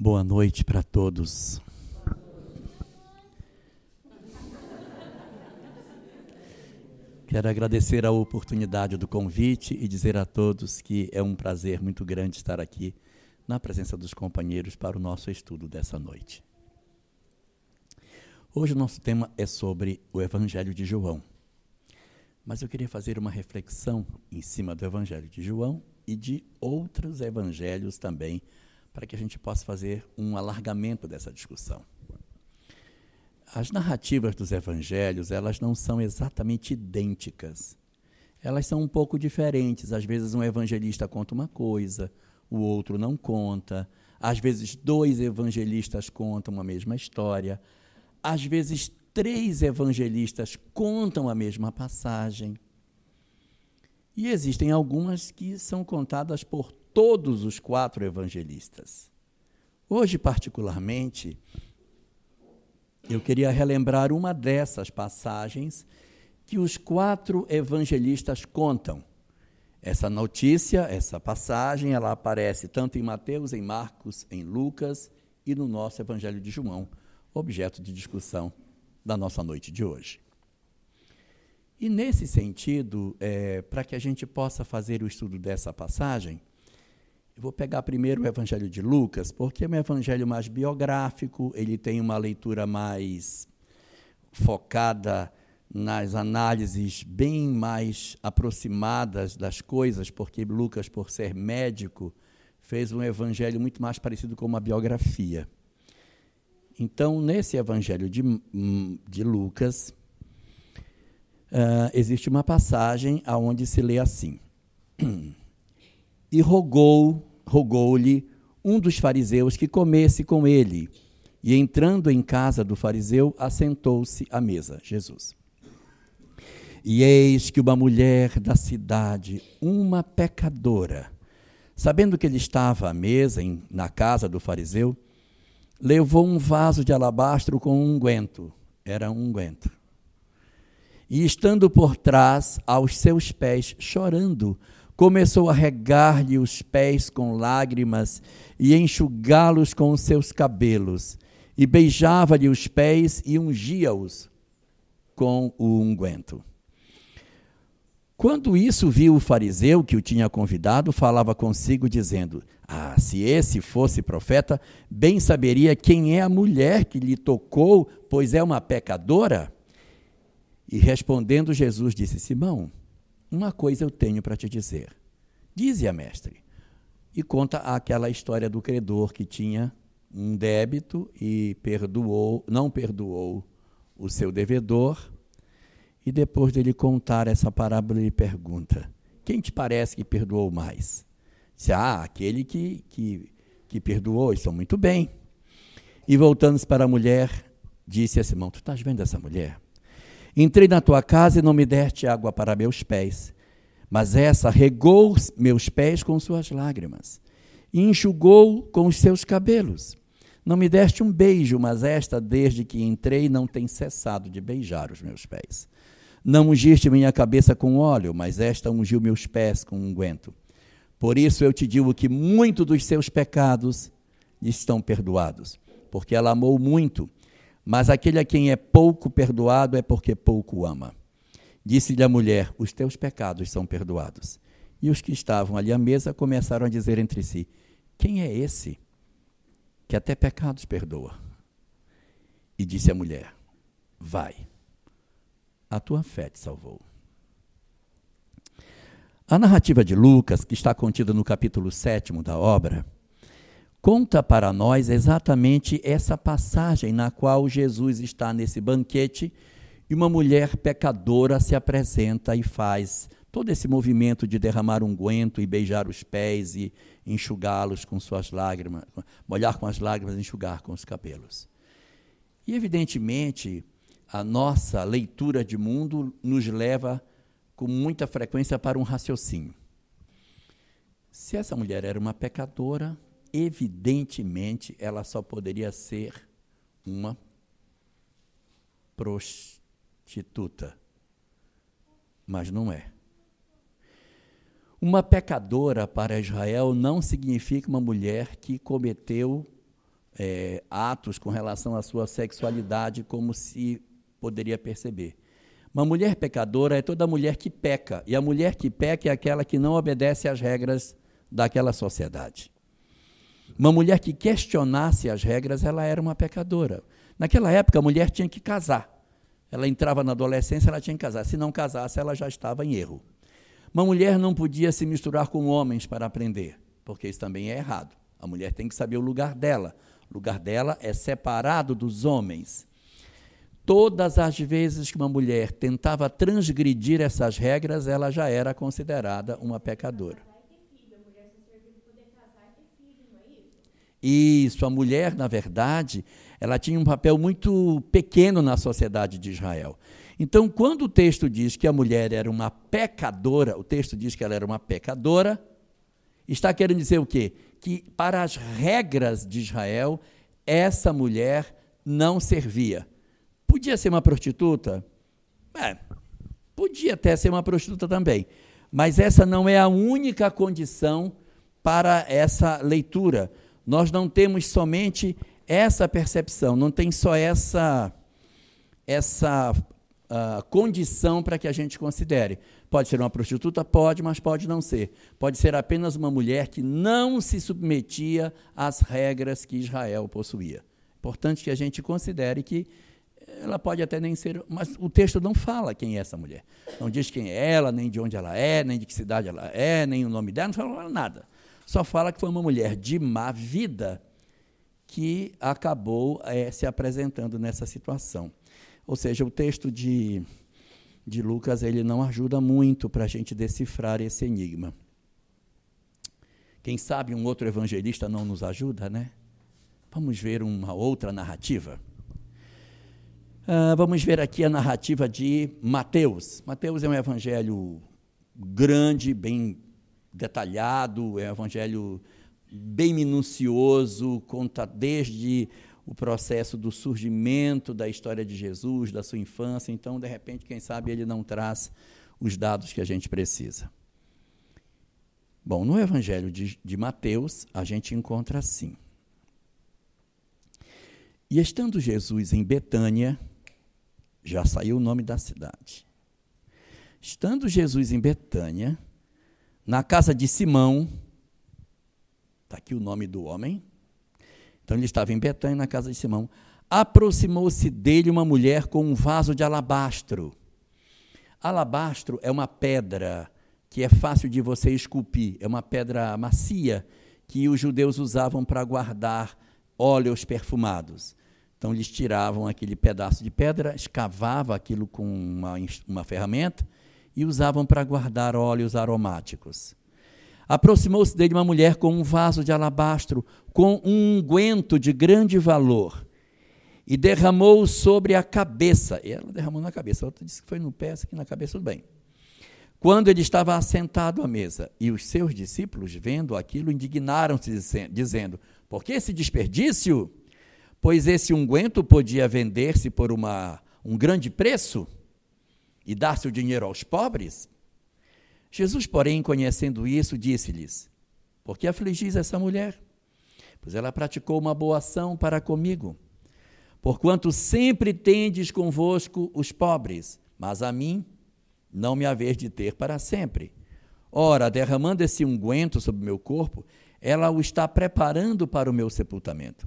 Boa noite para todos. Quero agradecer a oportunidade do convite e dizer a todos que é um prazer muito grande estar aqui na presença dos companheiros para o nosso estudo dessa noite. Hoje o nosso tema é sobre o Evangelho de João. Mas eu queria fazer uma reflexão em cima do Evangelho de João e de outros evangelhos também para que a gente possa fazer um alargamento dessa discussão. As narrativas dos evangelhos, elas não são exatamente idênticas. Elas são um pouco diferentes. Às vezes um evangelista conta uma coisa, o outro não conta. Às vezes dois evangelistas contam a mesma história. Às vezes três evangelistas contam a mesma passagem. E existem algumas que são contadas por todos os quatro evangelistas. Hoje, particularmente, eu queria relembrar uma dessas passagens que os quatro evangelistas contam. Essa notícia, essa passagem, ela aparece tanto em Mateus, em Marcos, em Lucas e no nosso Evangelho de João, objeto de discussão da nossa noite de hoje. E nesse sentido, é, para que a gente possa fazer o estudo dessa passagem, eu vou pegar primeiro o Evangelho de Lucas, porque é um evangelho mais biográfico, ele tem uma leitura mais focada nas análises bem mais aproximadas das coisas, porque Lucas, por ser médico, fez um evangelho muito mais parecido com uma biografia. Então, nesse evangelho de, de Lucas, uh, existe uma passagem aonde se lê assim: E rogou rogou-lhe um dos fariseus que comesse com ele. E entrando em casa do fariseu, assentou-se à mesa, Jesus. E eis que uma mulher da cidade, uma pecadora, sabendo que ele estava à mesa em, na casa do fariseu, levou um vaso de alabastro com um unguento. Era um unguento. E estando por trás, aos seus pés, chorando, começou a regar-lhe os pés com lágrimas e enxugá-los com os seus cabelos, e beijava-lhe os pés e ungia-os com o unguento. Quando isso viu o fariseu que o tinha convidado, falava consigo, dizendo: Ah, se esse fosse profeta, bem saberia quem é a mulher que lhe tocou, pois é uma pecadora. E respondendo Jesus, disse: Simão, uma coisa eu tenho para te dizer. Dize-a, mestre. E conta aquela história do credor que tinha um débito e perdoou, não perdoou o seu devedor. E depois dele contar essa parábola, ele pergunta: Quem te parece que perdoou mais? Se ah, aquele que, que, que perdoou, isso muito bem. E voltando-se para a mulher, disse a Simão: Tu estás vendo essa mulher? Entrei na tua casa e não me deste água para meus pés, mas essa regou meus pés com suas lágrimas e enxugou com os seus cabelos. Não me deste um beijo, mas esta, desde que entrei, não tem cessado de beijar os meus pés. Não ungiste minha cabeça com óleo, mas esta ungiu meus pés com unguento. Por isso eu te digo que muito dos seus pecados estão perdoados, porque ela amou muito mas aquele a quem é pouco perdoado é porque pouco ama. Disse-lhe a mulher: Os teus pecados são perdoados. E os que estavam ali à mesa começaram a dizer entre si: Quem é esse que até pecados perdoa? E disse a mulher: Vai, a tua fé te salvou. A narrativa de Lucas, que está contida no capítulo 7 da obra, conta para nós exatamente essa passagem na qual Jesus está nesse banquete e uma mulher pecadora se apresenta e faz todo esse movimento de derramar unguento e beijar os pés e enxugá-los com suas lágrimas, molhar com as lágrimas e enxugar com os cabelos. E evidentemente, a nossa leitura de mundo nos leva com muita frequência para um raciocínio. Se essa mulher era uma pecadora, evidentemente ela só poderia ser uma prostituta. Mas não é. Uma pecadora para Israel não significa uma mulher que cometeu é, atos com relação à sua sexualidade, como se poderia perceber. Uma mulher pecadora é toda mulher que peca, e a mulher que peca é aquela que não obedece às regras daquela sociedade. Uma mulher que questionasse as regras, ela era uma pecadora. Naquela época, a mulher tinha que casar. Ela entrava na adolescência, ela tinha que casar. Se não casasse, ela já estava em erro. Uma mulher não podia se misturar com homens para aprender, porque isso também é errado. A mulher tem que saber o lugar dela. O lugar dela é separado dos homens. Todas as vezes que uma mulher tentava transgredir essas regras, ela já era considerada uma pecadora. Isso, a mulher, na verdade, ela tinha um papel muito pequeno na sociedade de Israel. Então, quando o texto diz que a mulher era uma pecadora, o texto diz que ela era uma pecadora, está querendo dizer o quê? Que para as regras de Israel, essa mulher não servia. Podia ser uma prostituta? É, podia até ser uma prostituta também. Mas essa não é a única condição para essa leitura nós não temos somente essa percepção, não tem só essa, essa uh, condição para que a gente considere. Pode ser uma prostituta? Pode, mas pode não ser. Pode ser apenas uma mulher que não se submetia às regras que Israel possuía. Importante que a gente considere que ela pode até nem ser, mas o texto não fala quem é essa mulher. Não diz quem é ela, nem de onde ela é, nem de que cidade ela é, nem o nome dela, não fala nada só fala que foi uma mulher de má vida que acabou é, se apresentando nessa situação. Ou seja, o texto de, de Lucas ele não ajuda muito para a gente decifrar esse enigma. Quem sabe um outro evangelista não nos ajuda, né? Vamos ver uma outra narrativa. Uh, vamos ver aqui a narrativa de Mateus. Mateus é um evangelho grande, bem detalhado, é um evangelho bem minucioso, conta desde o processo do surgimento da história de Jesus, da sua infância. Então, de repente, quem sabe ele não traz os dados que a gente precisa. Bom, no Evangelho de, de Mateus, a gente encontra assim. E estando Jesus em Betânia, já saiu o nome da cidade. Estando Jesus em Betânia, na casa de Simão, está aqui o nome do homem. Então ele estava em Betânia, na casa de Simão. Aproximou-se dele uma mulher com um vaso de alabastro. Alabastro é uma pedra que é fácil de você esculpir, é uma pedra macia que os judeus usavam para guardar óleos perfumados. Então eles tiravam aquele pedaço de pedra, escavavam aquilo com uma, uma ferramenta e usavam para guardar óleos aromáticos. Aproximou-se dele uma mulher com um vaso de alabastro, com um unguento de grande valor, e derramou sobre a cabeça. E ela derramou na cabeça, outra disse que foi no pé, aqui na cabeça, tudo bem. Quando ele estava assentado à mesa, e os seus discípulos, vendo aquilo, indignaram-se, dizendo: Por que esse desperdício? Pois esse unguento podia vender-se por uma, um grande preço e dar-se o dinheiro aos pobres? Jesus, porém, conhecendo isso, disse-lhes: Por que afligis essa mulher? Pois ela praticou uma boa ação para comigo. Porquanto sempre tendes convosco os pobres, mas a mim não me haver de ter para sempre. Ora, derramando esse unguento sobre o meu corpo, ela o está preparando para o meu sepultamento.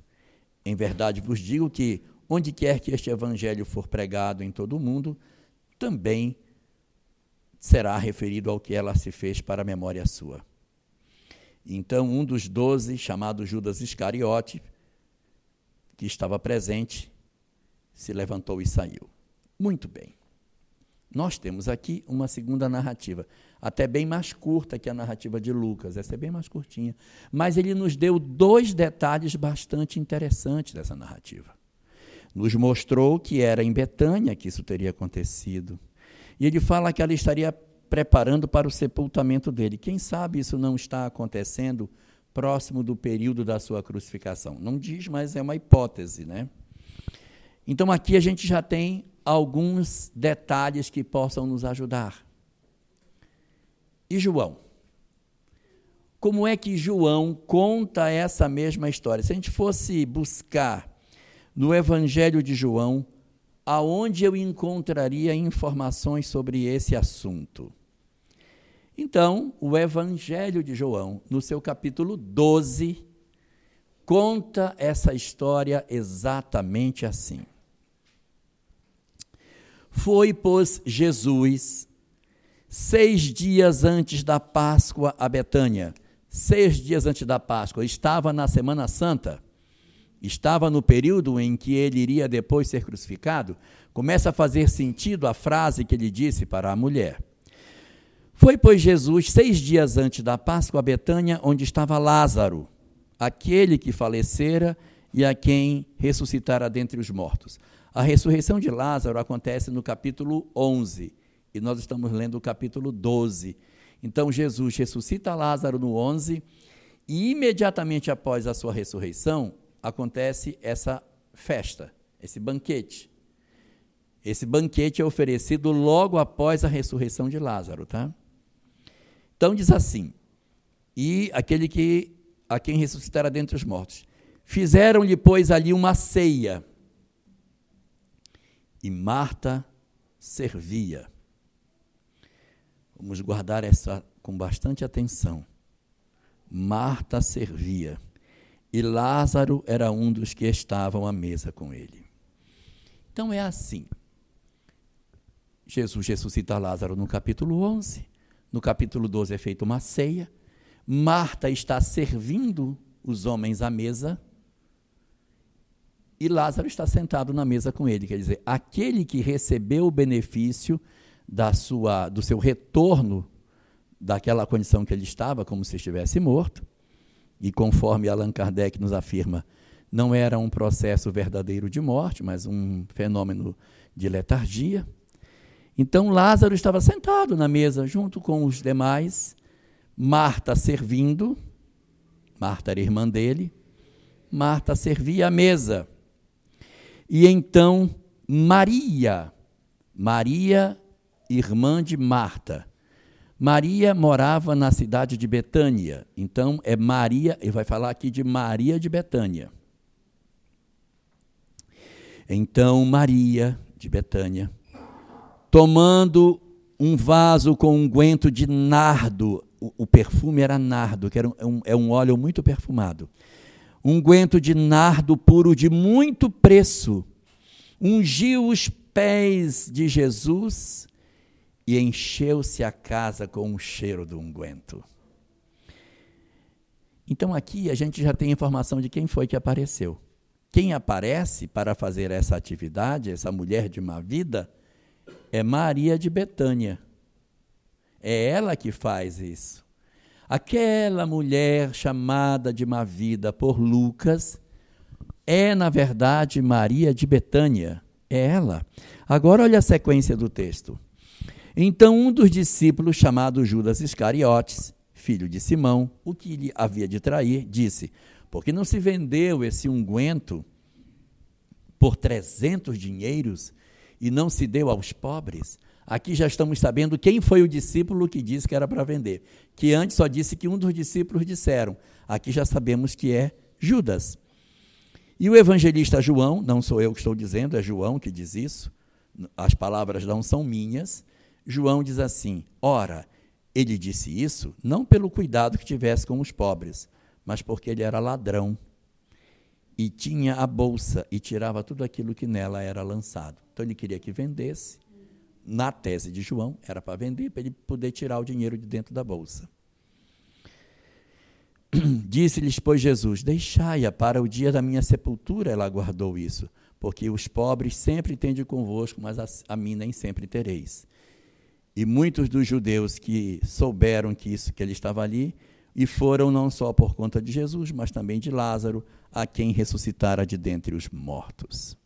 Em verdade vos digo que, onde quer que este evangelho for pregado em todo o mundo, também será referido ao que ela se fez para a memória sua. Então, um dos doze, chamado Judas Iscariote, que estava presente, se levantou e saiu. Muito bem. Nós temos aqui uma segunda narrativa, até bem mais curta que a narrativa de Lucas, essa é bem mais curtinha. Mas ele nos deu dois detalhes bastante interessantes dessa narrativa nos mostrou que era em Betânia que isso teria acontecido. E ele fala que ela estaria preparando para o sepultamento dele. Quem sabe isso não está acontecendo próximo do período da sua crucificação? Não diz, mas é uma hipótese, né? Então aqui a gente já tem alguns detalhes que possam nos ajudar. E João? como é que João conta essa mesma história? Se a gente fosse buscar no Evangelho de João, aonde eu encontraria informações sobre esse assunto? Então, o Evangelho de João, no seu capítulo 12, conta essa história exatamente assim. Foi, pois, Jesus, seis dias antes da Páscoa a Betânia, seis dias antes da Páscoa, estava na Semana Santa, estava no período em que ele iria depois ser crucificado, começa a fazer sentido a frase que ele disse para a mulher. Foi, pois, Jesus, seis dias antes da Páscoa a Betânia, onde estava Lázaro, aquele que falecera e a quem ressuscitara dentre os mortos. A ressurreição de Lázaro acontece no capítulo 11 e nós estamos lendo o capítulo 12. Então Jesus ressuscita Lázaro no 11 e imediatamente após a sua ressurreição acontece essa festa, esse banquete. Esse banquete é oferecido logo após a ressurreição de Lázaro, tá? Então diz assim: E aquele que a quem ressuscitara dentre os mortos. Fizeram-lhe, pois, ali uma ceia e Marta servia. Vamos guardar essa com bastante atenção. Marta servia e Lázaro era um dos que estavam à mesa com ele. Então é assim. Jesus ressuscita Lázaro no capítulo 11, no capítulo 12 é feita uma ceia. Marta está servindo os homens à mesa e Lázaro está sentado na mesa com ele. Quer dizer, aquele que recebeu o benefício da sua, do seu retorno daquela condição que ele estava, como se estivesse morto, e conforme Allan Kardec nos afirma, não era um processo verdadeiro de morte, mas um fenômeno de letargia. Então Lázaro estava sentado na mesa junto com os demais, Marta servindo, Marta era irmã dele, Marta servia a mesa. E então Maria, Maria, irmã de Marta. Maria morava na cidade de Betânia. Então é Maria, ele vai falar aqui de Maria de Betânia. Então Maria de Betânia, tomando um vaso com um guento de nardo, o, o perfume era nardo, que era um, é um óleo muito perfumado unguento de nardo puro de muito preço, ungiu os pés de Jesus e encheu-se a casa com o cheiro do unguento. Então aqui a gente já tem informação de quem foi que apareceu. Quem aparece para fazer essa atividade, essa mulher de uma vida, é Maria de Betânia. É ela que faz isso. Aquela mulher chamada de má vida por Lucas é, na verdade, Maria de Betânia. É ela. Agora olha a sequência do texto. Então um dos discípulos, chamado Judas Iscariotes, filho de Simão, o que lhe havia de trair, disse: Por que não se vendeu esse unguento por trezentos dinheiros e não se deu aos pobres? Aqui já estamos sabendo quem foi o discípulo que disse que era para vender. Que antes só disse que um dos discípulos disseram. Aqui já sabemos que é Judas. E o evangelista João, não sou eu que estou dizendo, é João que diz isso, as palavras não são minhas. João diz assim: Ora, ele disse isso não pelo cuidado que tivesse com os pobres, mas porque ele era ladrão e tinha a bolsa e tirava tudo aquilo que nela era lançado. Então ele queria que vendesse na tese de João, era para vender, para ele poder tirar o dinheiro de dentro da bolsa. Disse-lhes, pois, Jesus: Deixai-a para o dia da minha sepultura. Ela guardou isso, porque os pobres sempre tende convosco, mas a, a mim nem sempre tereis. E muitos dos judeus que souberam que isso que ele estava ali e foram não só por conta de Jesus, mas também de Lázaro, a quem ressuscitara de dentre os mortos.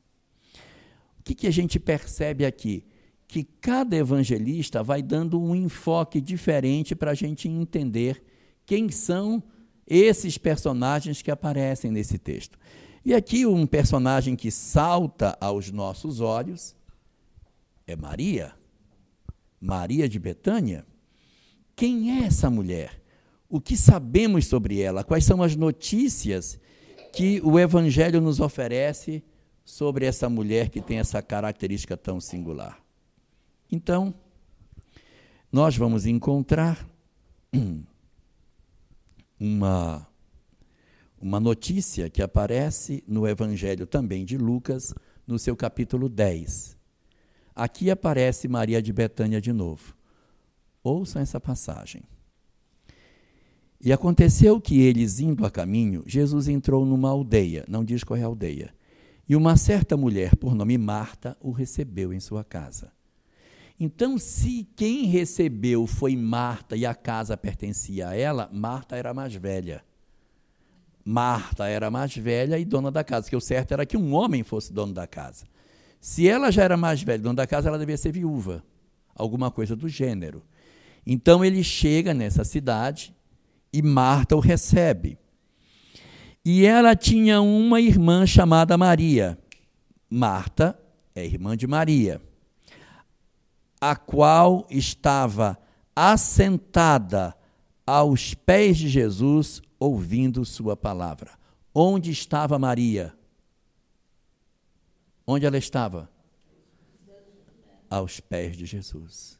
O que, que a gente percebe aqui? que cada evangelista vai dando um enfoque diferente para a gente entender quem são esses personagens que aparecem nesse texto. E aqui um personagem que salta aos nossos olhos é Maria, Maria de Betânia. Quem é essa mulher? o que sabemos sobre ela, quais são as notícias que o Evangelho nos oferece sobre essa mulher que tem essa característica tão singular. Então, nós vamos encontrar uma, uma notícia que aparece no Evangelho também de Lucas, no seu capítulo 10. Aqui aparece Maria de Betânia de novo. Ouçam essa passagem. E aconteceu que eles, indo a caminho, Jesus entrou numa aldeia, não diz qual é a aldeia, e uma certa mulher, por nome Marta, o recebeu em sua casa. Então, se quem recebeu foi Marta e a casa pertencia a ela, Marta era mais velha. Marta era mais velha e dona da casa, que o certo era que um homem fosse dono da casa. Se ela já era mais velha, dona da casa, ela devia ser viúva, alguma coisa do gênero. Então ele chega nessa cidade e Marta o recebe. E ela tinha uma irmã chamada Maria. Marta é irmã de Maria, a qual estava assentada aos pés de Jesus, ouvindo sua palavra. Onde estava Maria? Onde ela estava? Aos pés de Jesus.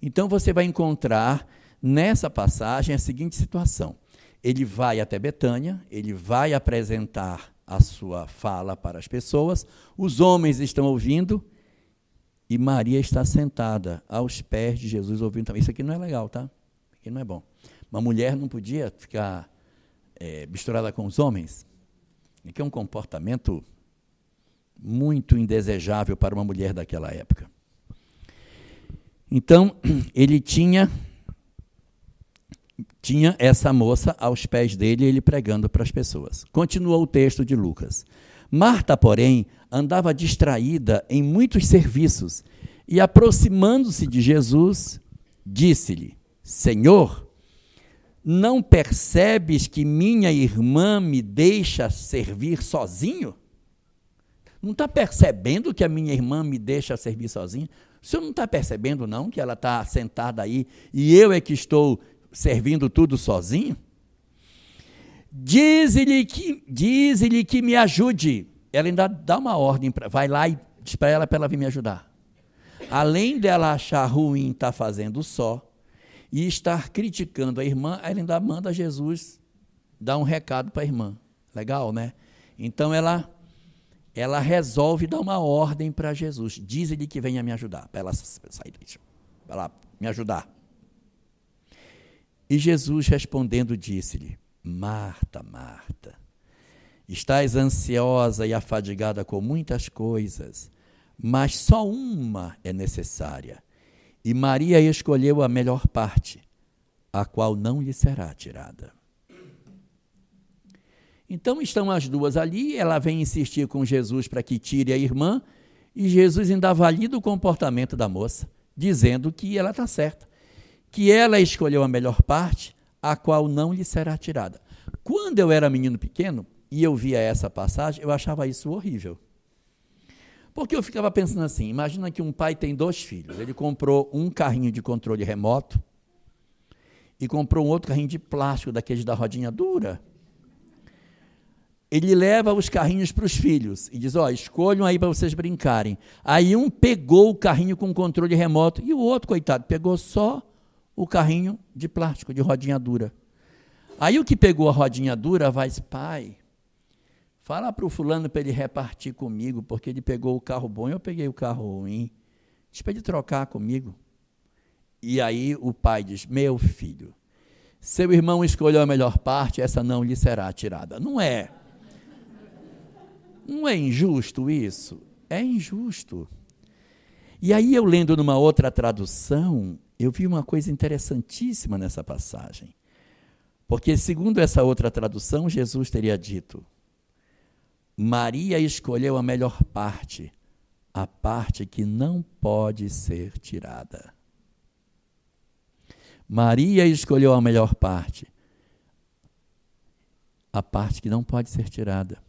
Então você vai encontrar nessa passagem a seguinte situação: ele vai até Betânia, ele vai apresentar a sua fala para as pessoas, os homens estão ouvindo e Maria está sentada aos pés de Jesus ouvindo também. Isso aqui não é legal, tá? Isso aqui não é bom. Uma mulher não podia ficar é, misturada com os homens. Aqui é um comportamento muito indesejável para uma mulher daquela época. Então, ele tinha tinha essa moça aos pés dele, ele pregando para as pessoas. Continua o texto de Lucas. Marta, porém, andava distraída em muitos serviços e, aproximando-se de Jesus, disse-lhe: Senhor, não percebes que minha irmã me deixa servir sozinho? Não está percebendo que a minha irmã me deixa servir sozinho? O senhor não está percebendo, não, que ela está sentada aí e eu é que estou servindo tudo sozinho? Diz-lhe que, diz que me ajude. Ela ainda dá uma ordem, pra, vai lá e diz para ela para ela vir me ajudar. Além dela achar ruim estar tá fazendo só e estar criticando a irmã, ela ainda manda Jesus dar um recado para a irmã. Legal, né? Então ela ela resolve dar uma ordem para Jesus. Diz-lhe que venha me ajudar, para ela sair, para lá me ajudar. E Jesus respondendo disse-lhe: Marta, Marta, estás ansiosa e afadigada com muitas coisas, mas só uma é necessária. E Maria escolheu a melhor parte, a qual não lhe será tirada. Então estão as duas ali, ela vem insistir com Jesus para que tire a irmã, e Jesus ainda valida o comportamento da moça, dizendo que ela está certa que ela escolheu a melhor parte, a qual não lhe será tirada. Quando eu era menino pequeno e eu via essa passagem, eu achava isso horrível. Porque eu ficava pensando assim: imagina que um pai tem dois filhos, ele comprou um carrinho de controle remoto e comprou um outro carrinho de plástico, daqueles da rodinha dura. Ele leva os carrinhos para os filhos e diz: Ó, oh, escolham aí para vocês brincarem. Aí um pegou o carrinho com controle remoto e o outro, coitado, pegou só o carrinho de plástico, de rodinha dura. Aí o que pegou a rodinha dura vai pai, fala para o fulano para ele repartir comigo, porque ele pegou o carro bom e eu peguei o carro ruim. Diz para ele trocar comigo. E aí o pai diz, meu filho, seu irmão escolheu a melhor parte, essa não lhe será tirada. Não é. Não é injusto isso? É injusto. E aí eu lendo numa outra tradução, eu vi uma coisa interessantíssima nessa passagem. Porque, segundo essa outra tradução, Jesus teria dito: Maria escolheu a melhor parte, a parte que não pode ser tirada. Maria escolheu a melhor parte, a parte que não pode ser tirada.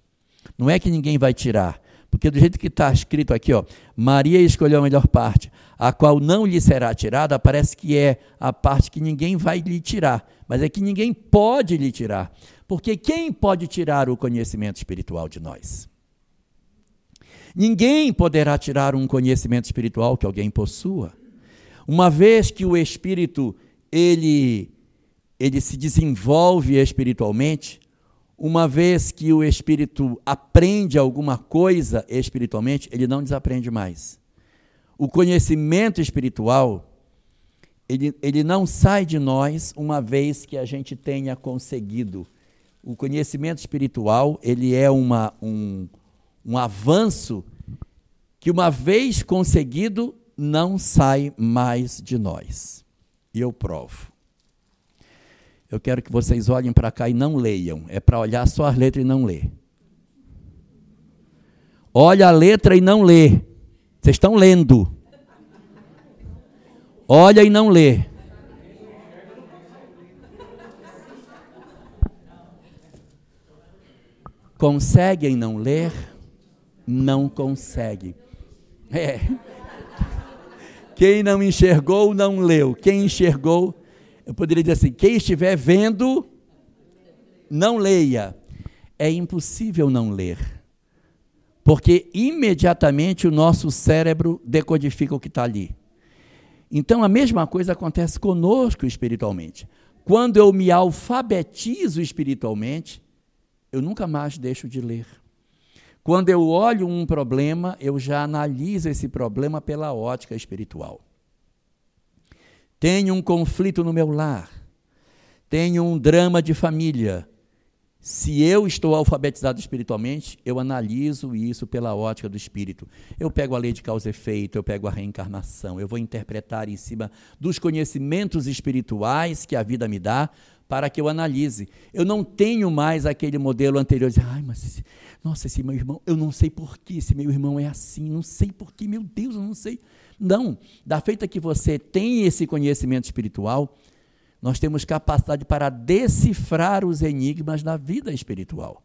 Não é que ninguém vai tirar, Porque do jeito que está escrito aqui, ó, Maria escolheu a melhor parte, a qual não lhe será tirada, parece que é a parte que ninguém vai lhe tirar, mas é que ninguém pode lhe tirar. Porque quem pode tirar o conhecimento espiritual de nós? Ninguém poderá tirar um conhecimento espiritual que alguém possua. Uma vez que o espírito ele ele se desenvolve espiritualmente, uma vez que o espírito aprende alguma coisa espiritualmente, ele não desaprende mais. O conhecimento espiritual, ele, ele não sai de nós uma vez que a gente tenha conseguido. O conhecimento espiritual, ele é uma, um, um avanço que, uma vez conseguido, não sai mais de nós. E eu provo. Eu quero que vocês olhem para cá e não leiam. É para olhar só as letras e não ler. Olha a letra e não lê. Vocês estão lendo. Olha e não lê. Conseguem não ler? Não consegue. É. Quem não enxergou, não leu. Quem enxergou, eu poderia dizer assim: quem estiver vendo, não leia. É impossível não ler. Porque imediatamente o nosso cérebro decodifica o que está ali. Então a mesma coisa acontece conosco espiritualmente. Quando eu me alfabetizo espiritualmente, eu nunca mais deixo de ler. Quando eu olho um problema, eu já analiso esse problema pela ótica espiritual. Tenho um conflito no meu lar, tenho um drama de família. Se eu estou alfabetizado espiritualmente, eu analiso isso pela ótica do espírito. Eu pego a lei de causa e efeito, eu pego a reencarnação, eu vou interpretar em cima dos conhecimentos espirituais que a vida me dá para que eu analise. Eu não tenho mais aquele modelo anterior de, ai, mas esse, nossa, esse meu irmão, eu não sei por que esse meu irmão é assim, não sei por que, meu Deus, eu não sei. Não, da feita que você tem esse conhecimento espiritual, nós temos capacidade para decifrar os enigmas da vida espiritual.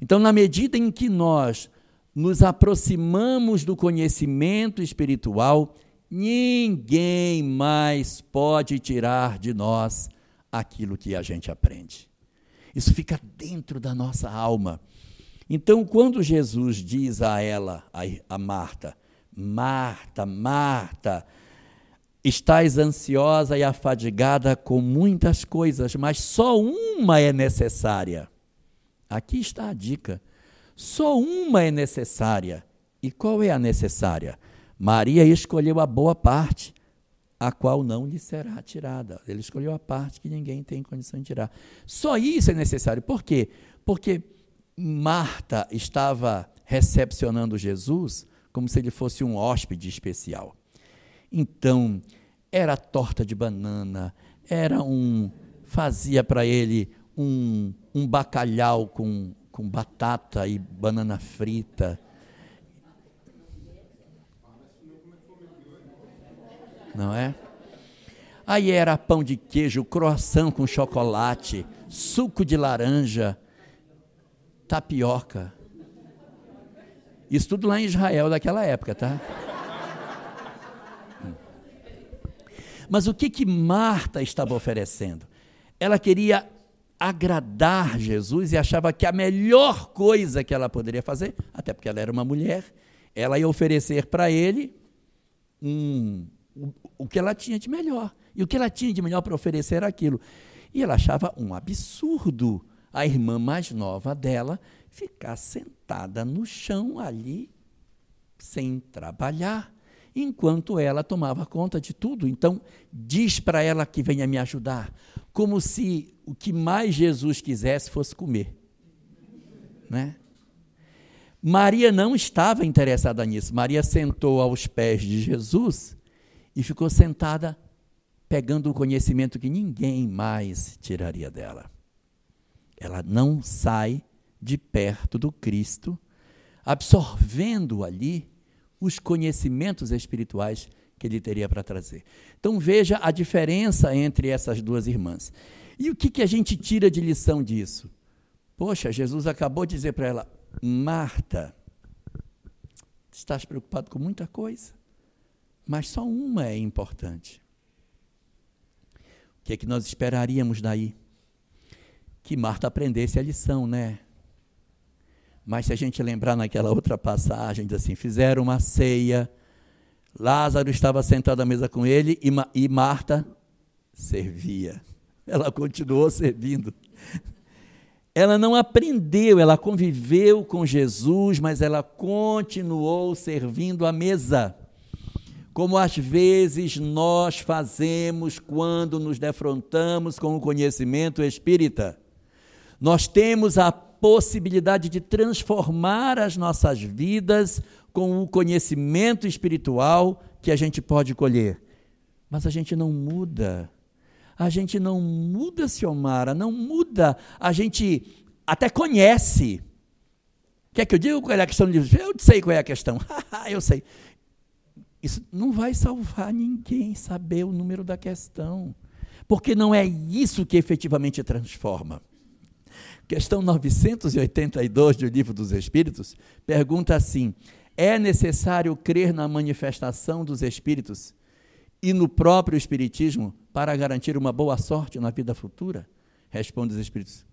Então, na medida em que nós nos aproximamos do conhecimento espiritual, ninguém mais pode tirar de nós aquilo que a gente aprende. Isso fica dentro da nossa alma. Então, quando Jesus diz a ela, a, Marta, Marta, Marta, estás ansiosa e afadigada com muitas coisas, mas só uma é necessária. Aqui está a dica. Só uma é necessária. E qual é a necessária? Maria escolheu a boa parte, a qual não lhe será tirada. Ele escolheu a parte que ninguém tem condição de tirar. Só isso é necessário. Por quê? Porque Marta estava recepcionando Jesus como se ele fosse um hóspede especial. Então, era torta de banana, era um. fazia para ele um, um bacalhau com, com batata e banana frita. Não é? Aí era pão de queijo, croissant com chocolate, suco de laranja, tapioca. Isso tudo lá em Israel daquela época, tá? Mas o que que Marta estava oferecendo? Ela queria agradar Jesus e achava que a melhor coisa que ela poderia fazer, até porque ela era uma mulher, ela ia oferecer para ele um, o, o que ela tinha de melhor. E o que ela tinha de melhor para oferecer era aquilo. E ela achava um absurdo a irmã mais nova dela ficar sentada no chão ali, sem trabalhar, enquanto ela tomava conta de tudo. Então, diz para ela que venha me ajudar, como se o que mais Jesus quisesse fosse comer. Né? Maria não estava interessada nisso. Maria sentou aos pés de Jesus e ficou sentada pegando o conhecimento que ninguém mais tiraria dela. Ela não sai de perto do Cristo, absorvendo ali os conhecimentos espirituais que ele teria para trazer. Então veja a diferença entre essas duas irmãs. E o que, que a gente tira de lição disso? Poxa, Jesus acabou de dizer para ela: Marta, estás preocupado com muita coisa, mas só uma é importante. O que é que nós esperaríamos daí? Que Marta aprendesse a lição, né? Mas se a gente lembrar naquela outra passagem, diz assim: fizeram uma ceia, Lázaro estava sentado à mesa com ele e, e Marta servia. Ela continuou servindo. Ela não aprendeu, ela conviveu com Jesus, mas ela continuou servindo à mesa. Como às vezes nós fazemos quando nos defrontamos com o conhecimento espírita. Nós temos a possibilidade de transformar as nossas vidas com o conhecimento espiritual que a gente pode colher. Mas a gente não muda. A gente não muda, Ciomara, não muda. A gente até conhece. Quer que eu diga qual é a questão do livro? Eu sei qual é a questão. eu sei. Isso não vai salvar ninguém saber o número da questão. Porque não é isso que efetivamente transforma. Questão 982 do Livro dos Espíritos pergunta assim: É necessário crer na manifestação dos espíritos e no próprio espiritismo para garantir uma boa sorte na vida futura? Responde os espíritos: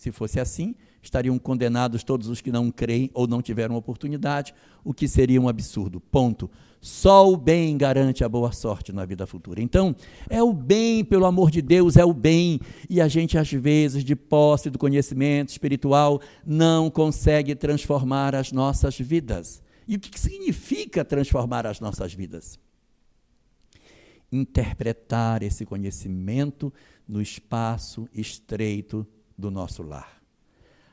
se fosse assim, estariam condenados todos os que não creem ou não tiveram oportunidade, o que seria um absurdo. Ponto. Só o bem garante a boa sorte na vida futura. Então, é o bem, pelo amor de Deus, é o bem. E a gente, às vezes, de posse do conhecimento espiritual, não consegue transformar as nossas vidas. E o que significa transformar as nossas vidas? Interpretar esse conhecimento no espaço estreito do nosso lar.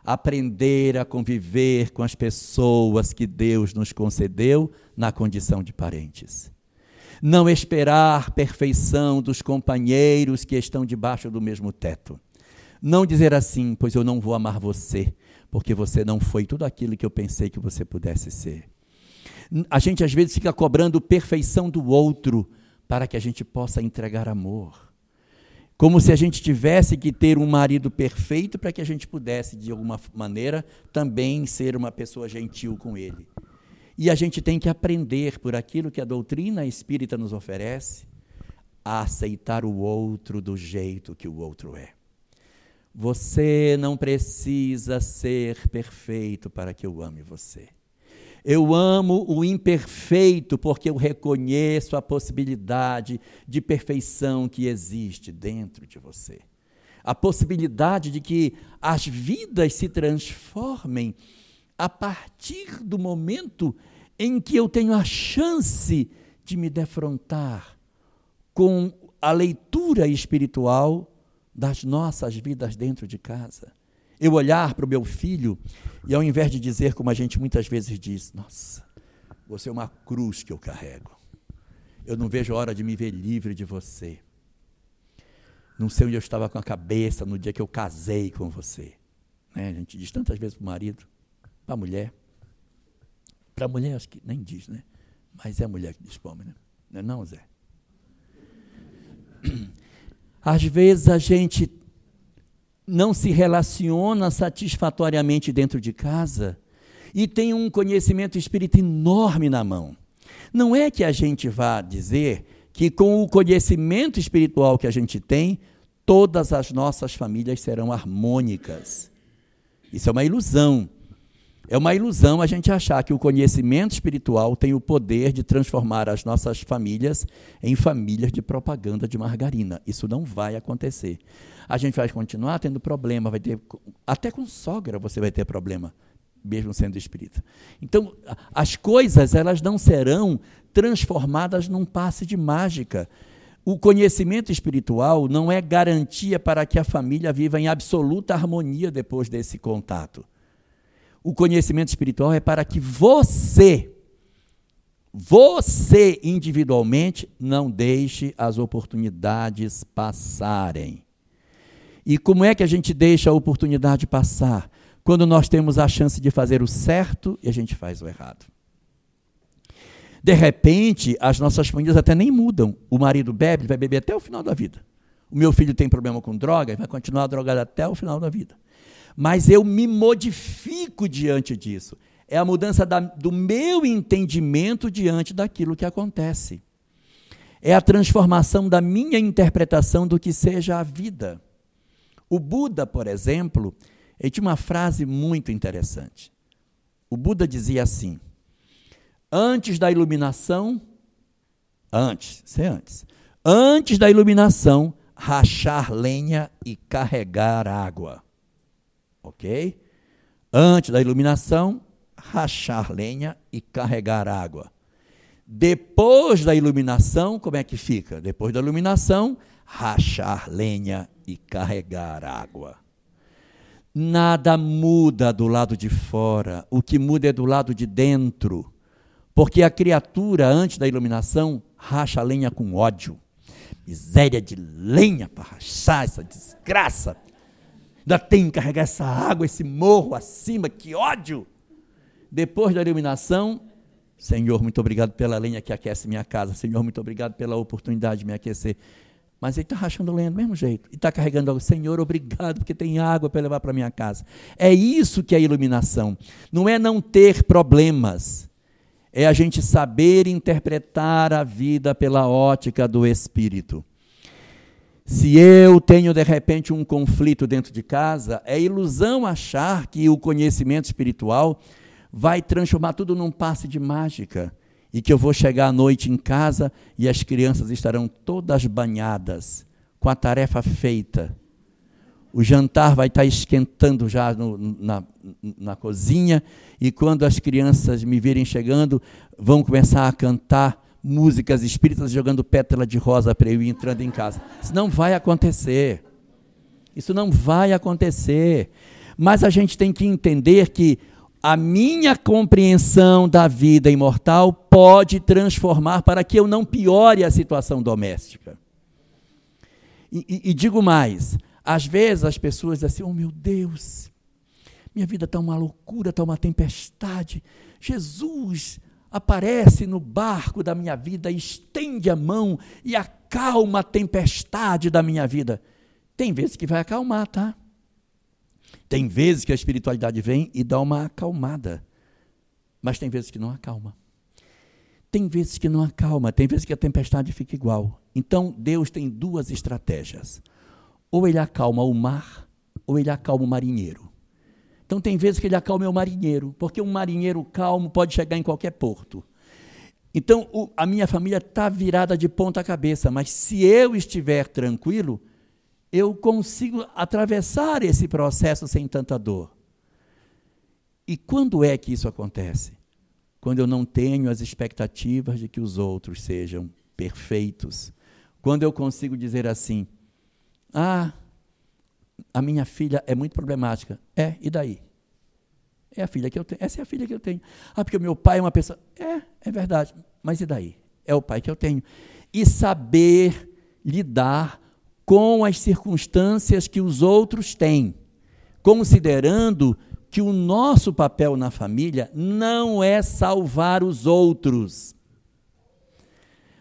Aprender a conviver com as pessoas que Deus nos concedeu na condição de parentes. Não esperar perfeição dos companheiros que estão debaixo do mesmo teto. Não dizer assim, pois eu não vou amar você, porque você não foi tudo aquilo que eu pensei que você pudesse ser. A gente às vezes fica cobrando perfeição do outro para que a gente possa entregar amor. Como se a gente tivesse que ter um marido perfeito para que a gente pudesse, de alguma maneira, também ser uma pessoa gentil com ele. E a gente tem que aprender, por aquilo que a doutrina espírita nos oferece, a aceitar o outro do jeito que o outro é. Você não precisa ser perfeito para que eu ame você. Eu amo o imperfeito porque eu reconheço a possibilidade de perfeição que existe dentro de você. A possibilidade de que as vidas se transformem a partir do momento em que eu tenho a chance de me defrontar com a leitura espiritual das nossas vidas dentro de casa eu olhar para o meu filho e ao invés de dizer como a gente muitas vezes diz, nossa, você é uma cruz que eu carrego. Eu não vejo a hora de me ver livre de você. Não sei onde eu estava com a cabeça no dia que eu casei com você. Né? A gente diz tantas vezes para o marido, para a mulher. Para a mulher, acho que nem diz, né? Mas é a mulher que diz para né? Não é não, Zé? Às vezes a gente não se relaciona satisfatoriamente dentro de casa e tem um conhecimento espírita enorme na mão. Não é que a gente vá dizer que com o conhecimento espiritual que a gente tem, todas as nossas famílias serão harmônicas. Isso é uma ilusão. É uma ilusão a gente achar que o conhecimento espiritual tem o poder de transformar as nossas famílias em famílias de propaganda de margarina. Isso não vai acontecer. A gente vai continuar tendo problema, vai ter até com sogra você vai ter problema, mesmo sendo espírita. Então, as coisas elas não serão transformadas num passe de mágica. O conhecimento espiritual não é garantia para que a família viva em absoluta harmonia depois desse contato o conhecimento espiritual é para que você, você individualmente, não deixe as oportunidades passarem. E como é que a gente deixa a oportunidade passar? Quando nós temos a chance de fazer o certo e a gente faz o errado. De repente, as nossas famílias até nem mudam. O marido bebe, vai beber até o final da vida. O meu filho tem problema com droga, vai continuar drogado até o final da vida mas eu me modifico diante disso. é a mudança da, do meu entendimento diante daquilo que acontece. É a transformação da minha interpretação do que seja a vida. O Buda, por exemplo, ele tinha uma frase muito interessante. O Buda dizia assim: antes da iluminação, antes, se antes, antes da iluminação, rachar lenha e carregar água. Ok? Antes da iluminação, rachar lenha e carregar água. Depois da iluminação, como é que fica? Depois da iluminação, rachar lenha e carregar água. Nada muda do lado de fora, o que muda é do lado de dentro. Porque a criatura, antes da iluminação, racha lenha com ódio. Miséria de lenha para rachar essa desgraça. Ainda tem que carregar essa água, esse morro acima, que ódio. Depois da iluminação, Senhor, muito obrigado pela lenha que aquece minha casa. Senhor, muito obrigado pela oportunidade de me aquecer. Mas ele está rachando lenha do mesmo jeito. E está carregando algo. Senhor, obrigado, porque tem água para levar para minha casa. É isso que é iluminação. Não é não ter problemas. É a gente saber interpretar a vida pela ótica do Espírito. Se eu tenho de repente um conflito dentro de casa, é ilusão achar que o conhecimento espiritual vai transformar tudo num passe de mágica e que eu vou chegar à noite em casa e as crianças estarão todas banhadas, com a tarefa feita. O jantar vai estar esquentando já no, na, na cozinha, e quando as crianças me virem chegando, vão começar a cantar músicas espíritas jogando pétala de rosa para eu ir entrando em casa. Isso não vai acontecer. Isso não vai acontecer. Mas a gente tem que entender que a minha compreensão da vida imortal pode transformar para que eu não piore a situação doméstica. E, e, e digo mais: às vezes as pessoas dizem assim, oh meu Deus, minha vida está uma loucura, está uma tempestade. Jesus aparece no barco da minha vida, estende a mão e acalma a tempestade da minha vida. Tem vezes que vai acalmar, tá? Tem vezes que a espiritualidade vem e dá uma acalmada, mas tem vezes que não acalma. Tem vezes que não acalma, tem vezes que a tempestade fica igual. Então, Deus tem duas estratégias. Ou ele acalma o mar, ou ele acalma o marinheiro. Então, tem vezes que ele acalma o marinheiro, porque um marinheiro calmo pode chegar em qualquer porto. Então, o, a minha família está virada de ponta cabeça, mas se eu estiver tranquilo, eu consigo atravessar esse processo sem tanta dor. E quando é que isso acontece? Quando eu não tenho as expectativas de que os outros sejam perfeitos. Quando eu consigo dizer assim: ah, a minha filha é muito problemática. É, e daí? É a filha que eu tenho. Essa é a filha que eu tenho. Ah, porque o meu pai é uma pessoa. É, é verdade. Mas e daí? É o pai que eu tenho. E saber lidar com as circunstâncias que os outros têm, considerando que o nosso papel na família não é salvar os outros.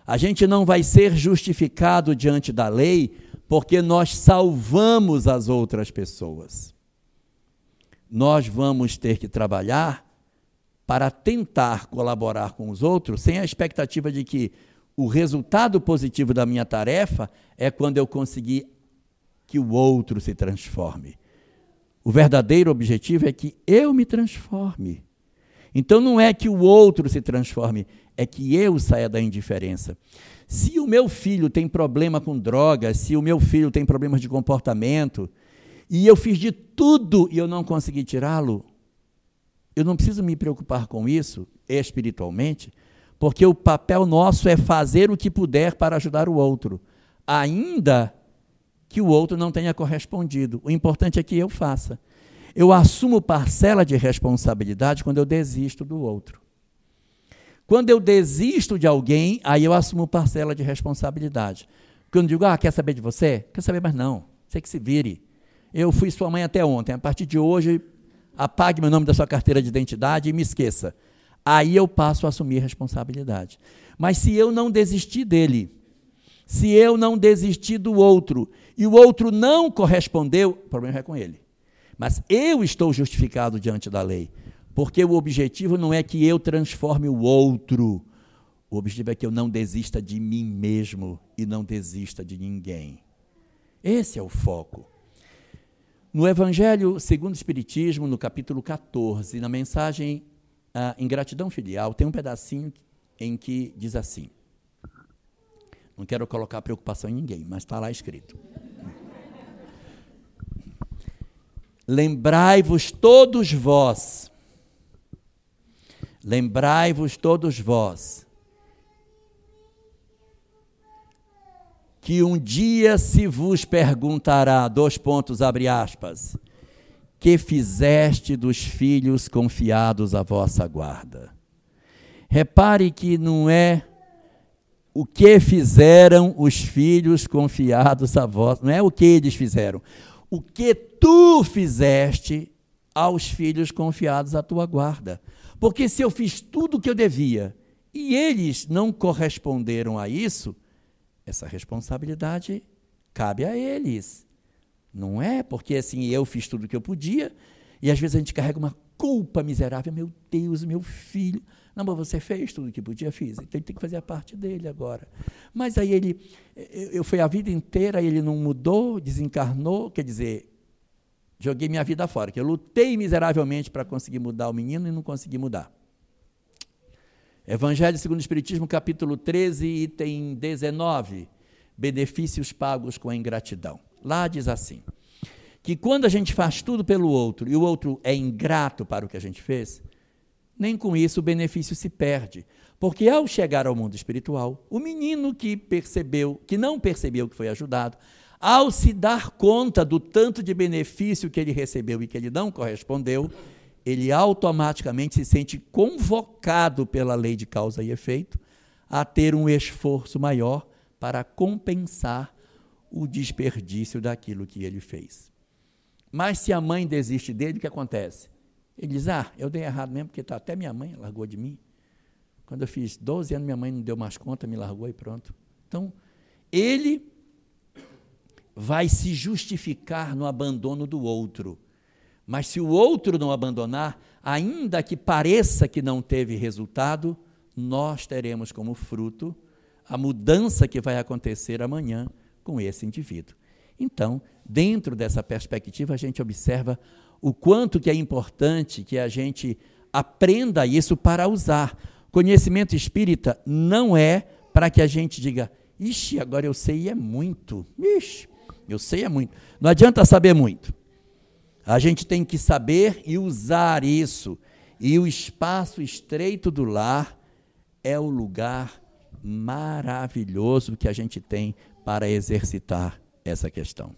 A gente não vai ser justificado diante da lei porque nós salvamos as outras pessoas. Nós vamos ter que trabalhar para tentar colaborar com os outros sem a expectativa de que o resultado positivo da minha tarefa é quando eu conseguir que o outro se transforme. O verdadeiro objetivo é que eu me transforme. Então não é que o outro se transforme, é que eu saia da indiferença. Se o meu filho tem problema com drogas, se o meu filho tem problemas de comportamento, e eu fiz de tudo e eu não consegui tirá-lo, eu não preciso me preocupar com isso espiritualmente, porque o papel nosso é fazer o que puder para ajudar o outro, ainda que o outro não tenha correspondido. O importante é que eu faça. Eu assumo parcela de responsabilidade quando eu desisto do outro. Quando eu desisto de alguém, aí eu assumo parcela de responsabilidade. Quando eu digo, ah, quer saber de você? Quer saber mais não. Você que se vire. Eu fui sua mãe até ontem. A partir de hoje, apague meu nome da sua carteira de identidade e me esqueça aí eu passo a assumir responsabilidade. Mas se eu não desistir dele, se eu não desistir do outro, e o outro não correspondeu, o problema é com ele. Mas eu estou justificado diante da lei, Porque o objetivo não é que eu transforme o outro. O objetivo é que eu não desista de mim mesmo e não desista de ninguém. Esse é o foco. No Evangelho segundo o Espiritismo, no capítulo 14, na mensagem ah, Ingratidão Filial, tem um pedacinho em que diz assim: não quero colocar preocupação em ninguém, mas está lá escrito. Lembrai-vos todos vós, lembrai-vos todos vós, que um dia se vos perguntará, dois pontos, abre aspas, que fizeste dos filhos confiados à vossa guarda. Repare que não é o que fizeram os filhos confiados a vós, não é o que eles fizeram, o que tu fizeste aos filhos confiados à tua guarda. Porque se eu fiz tudo o que eu devia e eles não corresponderam a isso, essa responsabilidade cabe a eles. Não é porque assim eu fiz tudo o que eu podia e às vezes a gente carrega uma culpa miserável, meu Deus, meu filho. Não, mas você fez tudo o que podia, fiz. Então ele tem que fazer a parte dele agora. Mas aí ele, eu fui a vida inteira, ele não mudou, desencarnou, quer dizer, joguei minha vida fora, que eu lutei miseravelmente para conseguir mudar o menino e não consegui mudar. Evangelho segundo o Espiritismo, capítulo 13, item 19. Benefícios pagos com a ingratidão. Lá diz assim: que quando a gente faz tudo pelo outro e o outro é ingrato para o que a gente fez, nem com isso o benefício se perde. Porque ao chegar ao mundo espiritual, o menino que percebeu, que não percebeu que foi ajudado, ao se dar conta do tanto de benefício que ele recebeu e que ele não correspondeu, ele automaticamente se sente convocado pela lei de causa e efeito a ter um esforço maior para compensar o desperdício daquilo que ele fez. Mas se a mãe desiste dele, o que acontece? Ele diz: Ah, eu dei errado mesmo, porque tá, até minha mãe largou de mim. Quando eu fiz 12 anos, minha mãe não deu mais conta, me largou e pronto. Então, ele vai se justificar no abandono do outro. Mas se o outro não abandonar, ainda que pareça que não teve resultado, nós teremos como fruto a mudança que vai acontecer amanhã com esse indivíduo. Então, dentro dessa perspectiva, a gente observa o quanto que é importante que a gente aprenda isso para usar. Conhecimento espírita não é para que a gente diga, ixi, agora eu sei e é muito. Ixi, eu sei é muito. Não adianta saber muito. A gente tem que saber e usar isso. E o espaço estreito do lar é o lugar maravilhoso que a gente tem para exercitar essa questão.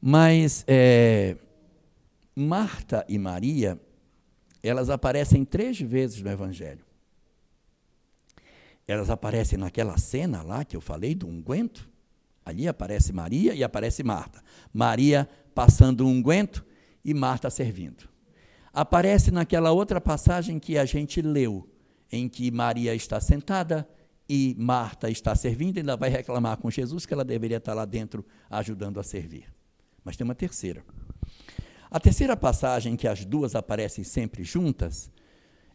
Mas é, Marta e Maria, elas aparecem três vezes no Evangelho. Elas aparecem naquela cena lá que eu falei do unguento. Ali aparece Maria e aparece Marta. Maria passando o unguento e Marta servindo. Aparece naquela outra passagem que a gente leu, em que Maria está sentada e Marta está servindo, e ainda vai reclamar com Jesus que ela deveria estar lá dentro ajudando a servir. Mas tem uma terceira. A terceira passagem que as duas aparecem sempre juntas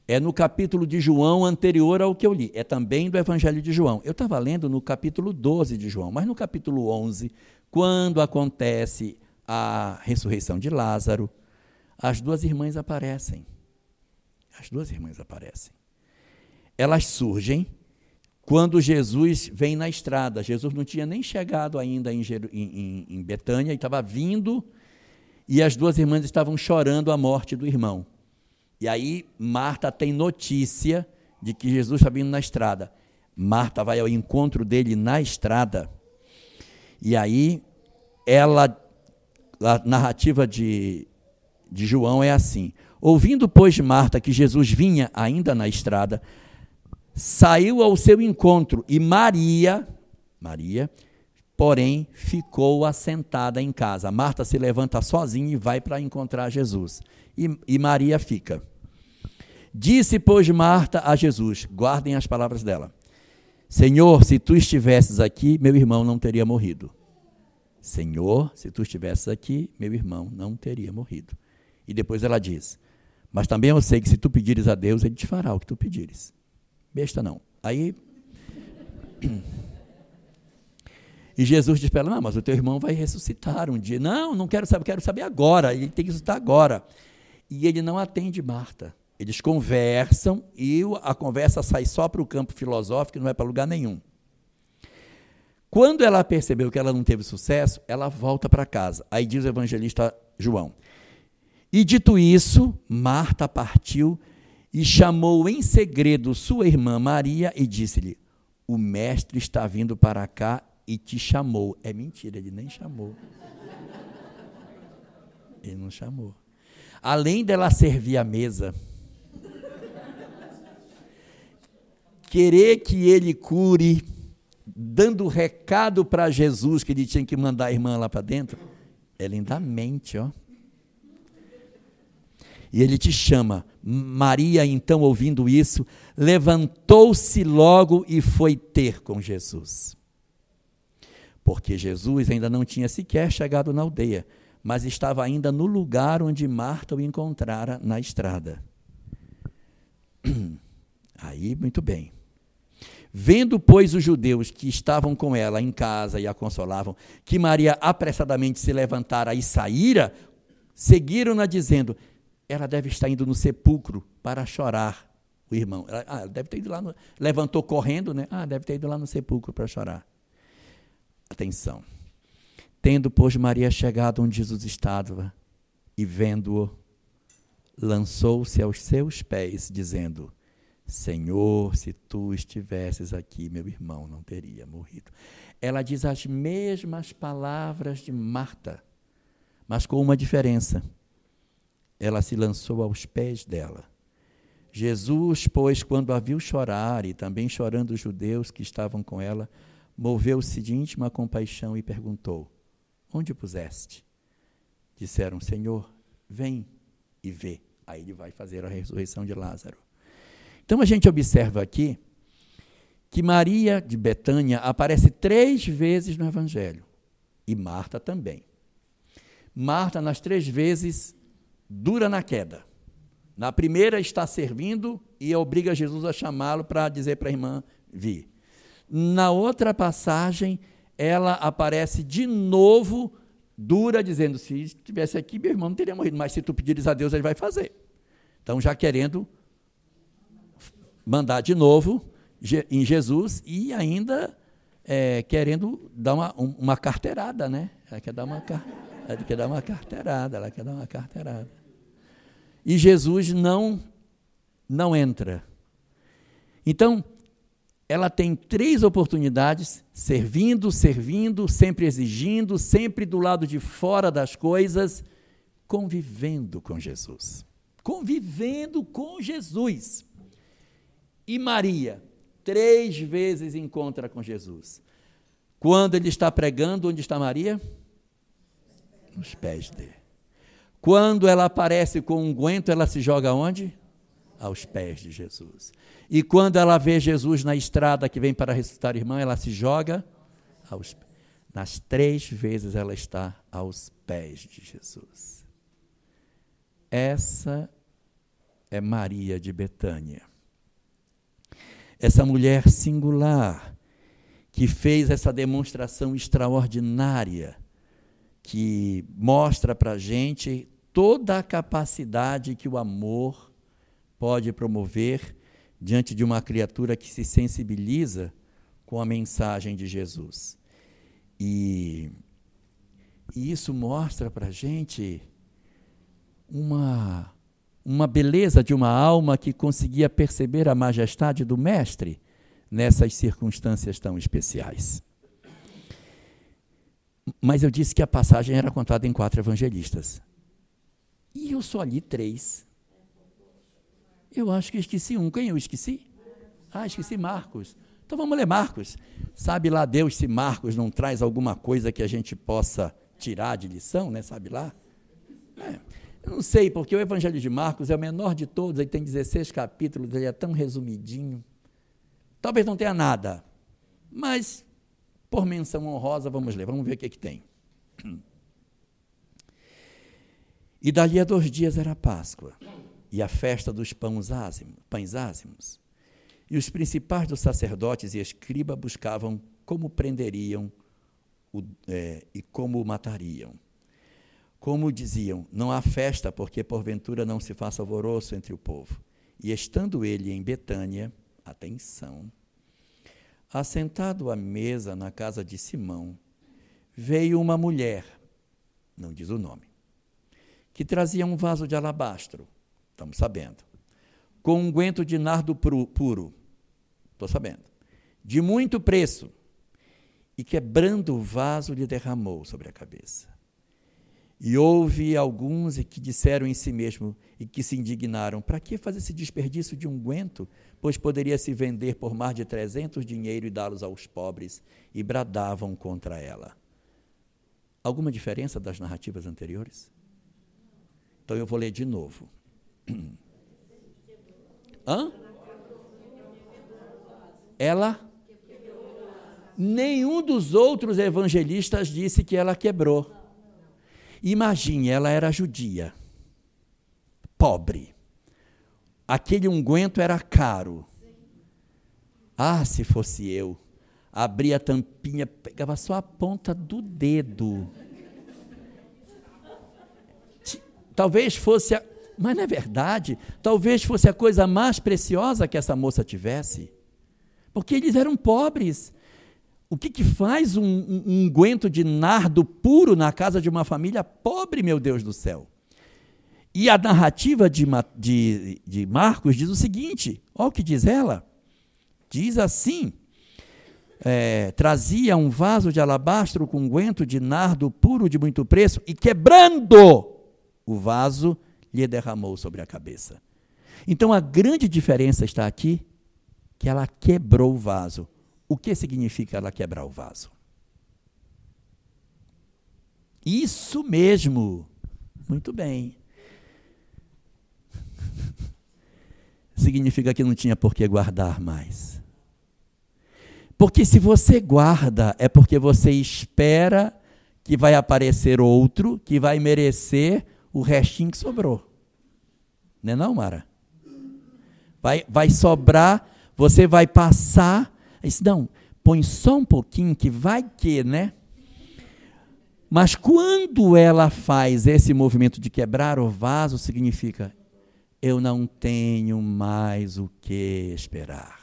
é no capítulo de João anterior ao que eu li. É também do Evangelho de João. Eu estava lendo no capítulo 12 de João, mas no capítulo 11, quando acontece a ressurreição de Lázaro, as duas irmãs aparecem. As duas irmãs aparecem. Elas surgem quando Jesus vem na estrada. Jesus não tinha nem chegado ainda em, em, em Betânia, e estava vindo, e as duas irmãs estavam chorando a morte do irmão. E aí Marta tem notícia de que Jesus está vindo na estrada. Marta vai ao encontro dele na estrada. E aí ela, a narrativa de, de João é assim: Ouvindo, pois, Marta que Jesus vinha ainda na estrada, saiu ao seu encontro e Maria, Maria, porém, ficou assentada em casa. Marta se levanta sozinha e vai para encontrar Jesus. E, e Maria fica. Disse, pois, Marta a Jesus: guardem as palavras dela. Senhor, se tu estivesses aqui, meu irmão não teria morrido. Senhor, se tu estivesses aqui, meu irmão não teria morrido. E depois ela diz: Mas também eu sei que se tu pedires a Deus, ele te fará o que tu pedires. Besta não. Aí. E Jesus diz para ela: Não, mas o teu irmão vai ressuscitar um dia. Não, não quero saber, quero saber agora. Ele tem que ressuscitar agora. E ele não atende Marta. Eles conversam e a conversa sai só para o campo filosófico, não é para lugar nenhum. Quando ela percebeu que ela não teve sucesso, ela volta para casa. Aí diz o evangelista João: E dito isso, Marta partiu e chamou em segredo sua irmã Maria e disse-lhe: O mestre está vindo para cá e te chamou. É mentira, ele nem chamou. Ele não chamou. Além dela servir a mesa, querer que ele cure, dando recado para Jesus que ele tinha que mandar a irmã lá para dentro, ela ainda mente, ó. E ele te chama. Maria, então, ouvindo isso, levantou-se logo e foi ter com Jesus. Porque Jesus ainda não tinha sequer chegado na aldeia, mas estava ainda no lugar onde Marta o encontrara na estrada. Aí, muito bem. Vendo, pois, os judeus que estavam com ela em casa e a consolavam, que Maria apressadamente se levantara e saíra, seguiram-na dizendo: Ela deve estar indo no sepulcro para chorar. O irmão, ela, ah, deve ter ido lá, no, levantou correndo, né? Ah, deve ter ido lá no sepulcro para chorar. Atenção. Tendo, pois, Maria chegado onde Jesus estava e vendo-o, lançou-se aos seus pés, dizendo: Senhor, se tu estivesses aqui, meu irmão não teria morrido. Ela diz as mesmas palavras de Marta, mas com uma diferença. Ela se lançou aos pés dela. Jesus, pois, quando a viu chorar, e também chorando os judeus que estavam com ela, moveu-se de íntima compaixão e perguntou: Onde puseste? Disseram: Senhor, vem e vê. Aí ele vai fazer a ressurreição de Lázaro. Então a gente observa aqui que Maria de Betânia aparece três vezes no Evangelho e Marta também. Marta, nas três vezes, dura na queda. Na primeira, está servindo e obriga Jesus a chamá-lo para dizer para a irmã vir. Na outra passagem, ela aparece de novo dura, dizendo: se estivesse aqui, meu irmão não teria morrido, mas se tu pedires a Deus, ele vai fazer. Então, já querendo mandar de novo em Jesus e ainda é, querendo dar uma, uma carteirada, né? Ela quer dar uma, ela quer dar uma carteirada, ela quer dar uma carteirada. E Jesus não, não entra. Então, ela tem três oportunidades, servindo, servindo, sempre exigindo, sempre do lado de fora das coisas, convivendo com Jesus. Convivendo com Jesus. E Maria, três vezes encontra com Jesus. Quando ele está pregando, onde está Maria? Nos pés dele. Quando ela aparece com um guento, ela se joga onde? Aos pés de Jesus. E quando ela vê Jesus na estrada que vem para ressuscitar a irmã, ela se joga aos Nas três vezes ela está aos pés de Jesus. Essa é Maria de Betânia essa mulher singular que fez essa demonstração extraordinária, que mostra para a gente toda a capacidade que o amor pode promover diante de uma criatura que se sensibiliza com a mensagem de Jesus. E, e isso mostra para a gente uma uma beleza de uma alma que conseguia perceber a majestade do Mestre nessas circunstâncias tão especiais. Mas eu disse que a passagem era contada em quatro evangelistas. E eu só li três. Eu acho que esqueci um. Quem eu esqueci? Ah, esqueci Marcos. Então vamos ler Marcos. Sabe lá Deus se Marcos não traz alguma coisa que a gente possa tirar de lição, né? Sabe lá? É. Eu não sei, porque o Evangelho de Marcos é o menor de todos, ele tem 16 capítulos, ele é tão resumidinho. Talvez não tenha nada, mas por menção honrosa, vamos ler, vamos ver o que, que tem. E dali a dois dias era Páscoa e a festa dos pães ázimos, pães ázimos. E os principais dos sacerdotes e escriba buscavam como prenderiam o, é, e como o matariam. Como diziam, não há festa, porque porventura não se faça alvoroço entre o povo. E estando ele em Betânia, atenção, assentado à mesa na casa de Simão, veio uma mulher, não diz o nome, que trazia um vaso de alabastro, estamos sabendo, com um guento de nardo puro, estou sabendo, de muito preço, e quebrando o vaso lhe derramou sobre a cabeça. E houve alguns que disseram em si mesmo e que se indignaram: para que fazer esse desperdício de unguento? Pois poderia se vender por mais de trezentos dinheiro e dá-los aos pobres, e bradavam contra ela. Alguma diferença das narrativas anteriores? Então eu vou ler de novo. Hã? Ela? Nenhum dos outros evangelistas disse que ela quebrou. Imagine, ela era judia, pobre. Aquele unguento era caro. Ah, se fosse eu, abria a tampinha, pegava só a ponta do dedo. Talvez fosse, a, mas não é verdade, talvez fosse a coisa mais preciosa que essa moça tivesse. Porque eles eram pobres. O que, que faz um, um, um guento de nardo puro na casa de uma família pobre, meu Deus do céu? E a narrativa de, de, de Marcos diz o seguinte: olha o que diz ela. Diz assim: é, trazia um vaso de alabastro com guento de nardo puro de muito preço e quebrando o vaso, lhe derramou sobre a cabeça. Então a grande diferença está aqui que ela quebrou o vaso. O que significa ela quebrar o vaso? Isso mesmo. Muito bem. significa que não tinha por que guardar mais. Porque se você guarda, é porque você espera que vai aparecer outro que vai merecer o restinho que sobrou. Não é não, Mara? Vai, vai sobrar, você vai passar disse, não, põe só um pouquinho que vai que, né? Mas quando ela faz esse movimento de quebrar o vaso, significa eu não tenho mais o que esperar.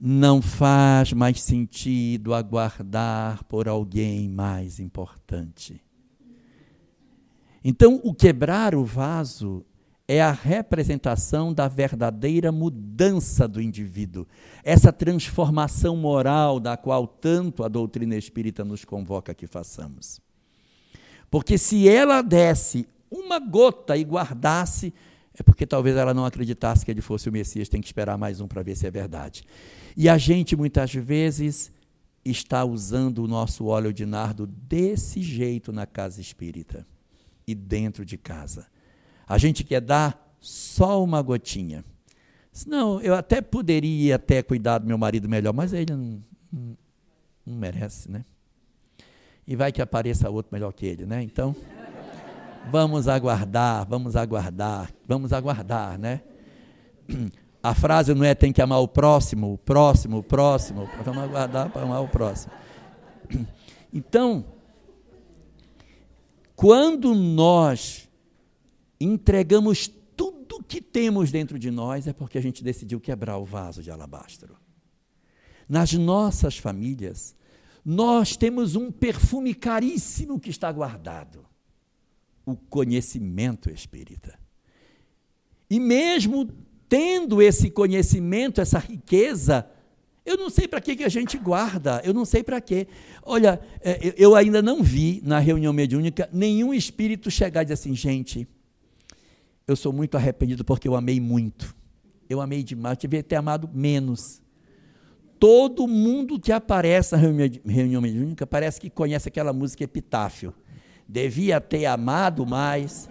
Não faz mais sentido aguardar por alguém mais importante. Então, o quebrar o vaso é a representação da verdadeira mudança do indivíduo, essa transformação moral da qual tanto a doutrina espírita nos convoca que façamos. Porque se ela desse uma gota e guardasse, é porque talvez ela não acreditasse que ele fosse o Messias, tem que esperar mais um para ver se é verdade. E a gente muitas vezes está usando o nosso óleo de nardo desse jeito na casa espírita e dentro de casa a gente quer dar só uma gotinha. Não, eu até poderia até cuidar do meu marido melhor, mas ele não, não, não merece, né? E vai que apareça outro melhor que ele, né? Então, vamos aguardar, vamos aguardar, vamos aguardar, né? A frase não é tem que amar o próximo, o próximo, o próximo, vamos aguardar para amar o próximo. Então, quando nós entregamos tudo que temos dentro de nós, é porque a gente decidiu quebrar o vaso de alabastro. Nas nossas famílias, nós temos um perfume caríssimo que está guardado: o conhecimento espírita. E mesmo tendo esse conhecimento, essa riqueza, eu não sei para que, que a gente guarda, eu não sei para quê. Olha, é, eu ainda não vi na reunião mediúnica nenhum espírito chegar e dizer assim, gente, eu sou muito arrependido porque eu amei muito. Eu amei demais, eu devia ter amado menos. Todo mundo que aparece na reunião mediúnica parece que conhece aquela música Epitáfio. Devia ter amado mais,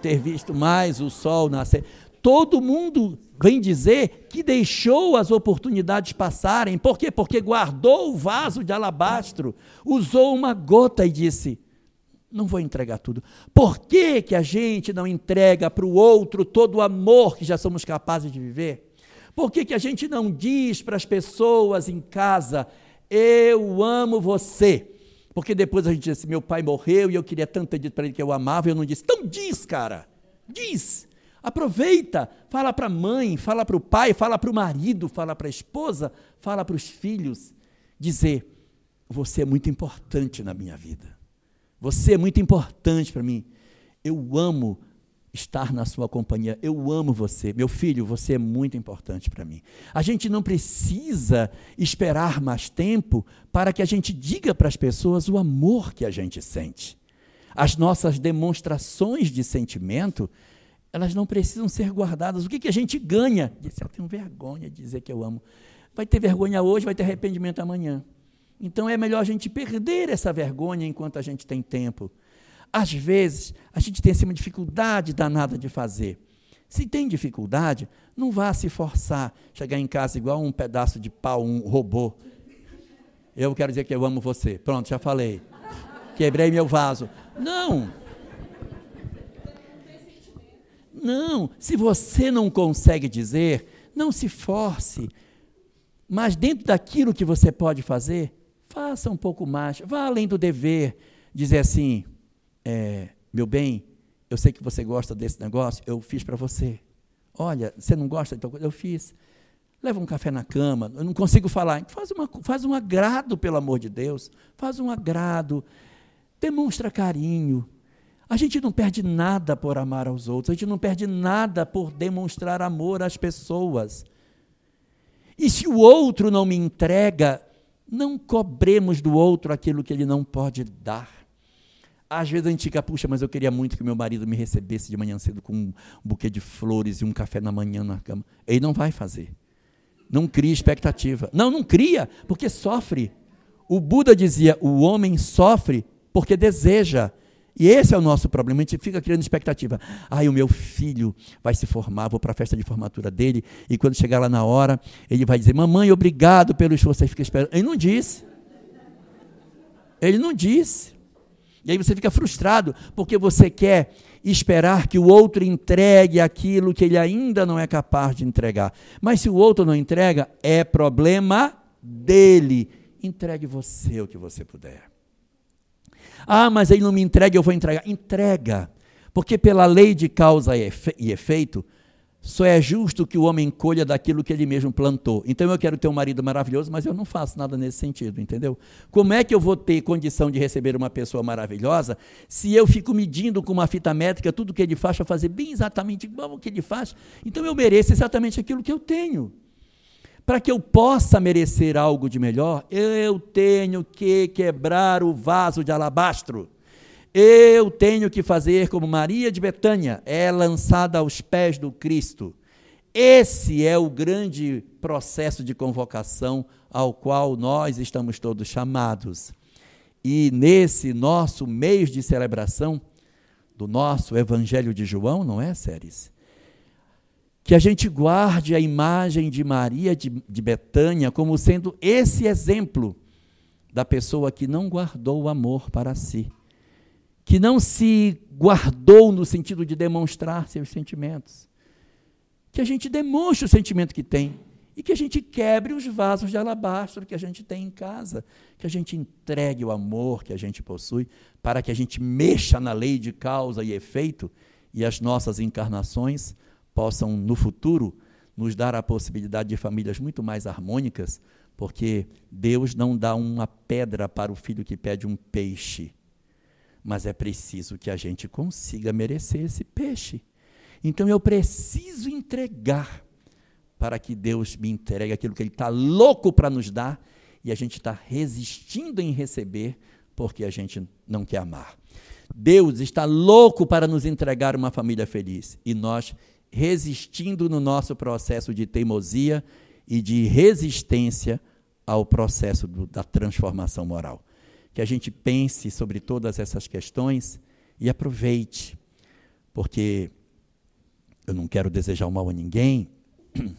ter visto mais o sol nascer. Todo mundo vem dizer que deixou as oportunidades passarem. Por quê? Porque guardou o vaso de alabastro, usou uma gota e disse: Não vou entregar tudo. Por que, que a gente não entrega para o outro todo o amor que já somos capazes de viver? Por que, que a gente não diz para as pessoas em casa, eu amo você? Porque depois a gente diz assim, meu pai morreu e eu queria tanto ter dito para ele que eu amava e eu não disse. Então diz, cara, diz. Aproveita, fala para a mãe, fala para o pai, fala para o marido, fala para a esposa, fala para os filhos. Dizer, você é muito importante na minha vida. Você é muito importante para mim. Eu amo estar na sua companhia. Eu amo você. Meu filho, você é muito importante para mim. A gente não precisa esperar mais tempo para que a gente diga para as pessoas o amor que a gente sente. As nossas demonstrações de sentimento, elas não precisam ser guardadas. O que, que a gente ganha? Disse, eu tenho vergonha de dizer que eu amo. Vai ter vergonha hoje, vai ter arrependimento amanhã. Então é melhor a gente perder essa vergonha enquanto a gente tem tempo às vezes, a gente tem assim, uma dificuldade danada de fazer. Se tem dificuldade, não vá se forçar, chegar em casa igual um pedaço de pau, um robô. Eu quero dizer que eu amo você. Pronto, já falei. Quebrei meu vaso. Não. Não, se você não consegue dizer, não se force. Mas dentro daquilo que você pode fazer, faça um pouco mais. Vá além do dever. Dizer assim: é, meu bem, eu sei que você gosta desse negócio, eu fiz para você. Olha, você não gosta de tal coisa? Eu fiz. Leva um café na cama, eu não consigo falar. Faz, uma, faz um agrado, pelo amor de Deus. Faz um agrado. Demonstra carinho. A gente não perde nada por amar aos outros, a gente não perde nada por demonstrar amor às pessoas. E se o outro não me entrega, não cobremos do outro aquilo que ele não pode dar. Às vezes a gente fica, puxa, mas eu queria muito que meu marido me recebesse de manhã cedo com um buquê de flores e um café na manhã na cama. Ele não vai fazer. Não cria expectativa. Não, não cria, porque sofre. O Buda dizia: o homem sofre porque deseja. E esse é o nosso problema. A gente fica criando expectativa. Ai, o meu filho vai se formar, vou para a festa de formatura dele, e quando chegar lá na hora, ele vai dizer: Mamãe, obrigado pelo esforço. Você fica esperando. Ele não disse. Ele não disse. E aí você fica frustrado porque você quer esperar que o outro entregue aquilo que ele ainda não é capaz de entregar. Mas se o outro não entrega, é problema dele. Entregue você o que você puder. Ah, mas ele não me entrega, eu vou entregar. Entrega. Porque pela lei de causa e efeito, só é justo que o homem colha daquilo que ele mesmo plantou. Então eu quero ter um marido maravilhoso, mas eu não faço nada nesse sentido, entendeu? Como é que eu vou ter condição de receber uma pessoa maravilhosa se eu fico medindo com uma fita métrica tudo que ele faz para fazer bem exatamente igual ao que ele faz? Então eu mereço exatamente aquilo que eu tenho. Para que eu possa merecer algo de melhor, eu tenho que quebrar o vaso de alabastro. Eu tenho que fazer como Maria de Betânia, é lançada aos pés do Cristo. Esse é o grande processo de convocação ao qual nós estamos todos chamados. E nesse nosso mês de celebração do nosso Evangelho de João, não é, Séries? Que a gente guarde a imagem de Maria de, de Betânia como sendo esse exemplo da pessoa que não guardou o amor para si que não se guardou no sentido de demonstrar seus sentimentos. Que a gente demonstre o sentimento que tem e que a gente quebre os vasos de alabastro que a gente tem em casa, que a gente entregue o amor que a gente possui para que a gente mexa na lei de causa e efeito e as nossas encarnações possam no futuro nos dar a possibilidade de famílias muito mais harmônicas, porque Deus não dá uma pedra para o filho que pede um peixe mas é preciso que a gente consiga merecer esse peixe. Então eu preciso entregar para que Deus me entregue aquilo que Ele está louco para nos dar e a gente está resistindo em receber porque a gente não quer amar. Deus está louco para nos entregar uma família feliz e nós resistindo no nosso processo de teimosia e de resistência ao processo do, da transformação moral que a gente pense sobre todas essas questões e aproveite, porque eu não quero desejar o mal a ninguém,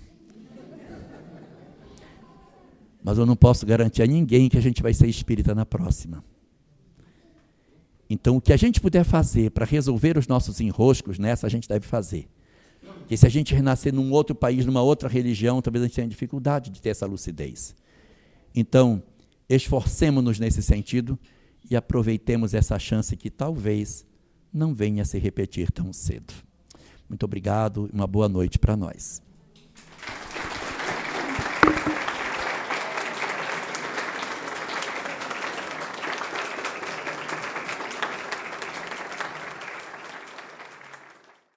mas eu não posso garantir a ninguém que a gente vai ser espírita na próxima. Então, o que a gente puder fazer para resolver os nossos enroscos nessa, a gente deve fazer. Que se a gente renascer num outro país, numa outra religião, talvez a gente tenha dificuldade de ter essa lucidez. Então, esforcemos-nos nesse sentido e aproveitemos essa chance que talvez não venha a se repetir tão cedo. Muito obrigado e uma boa noite para nós.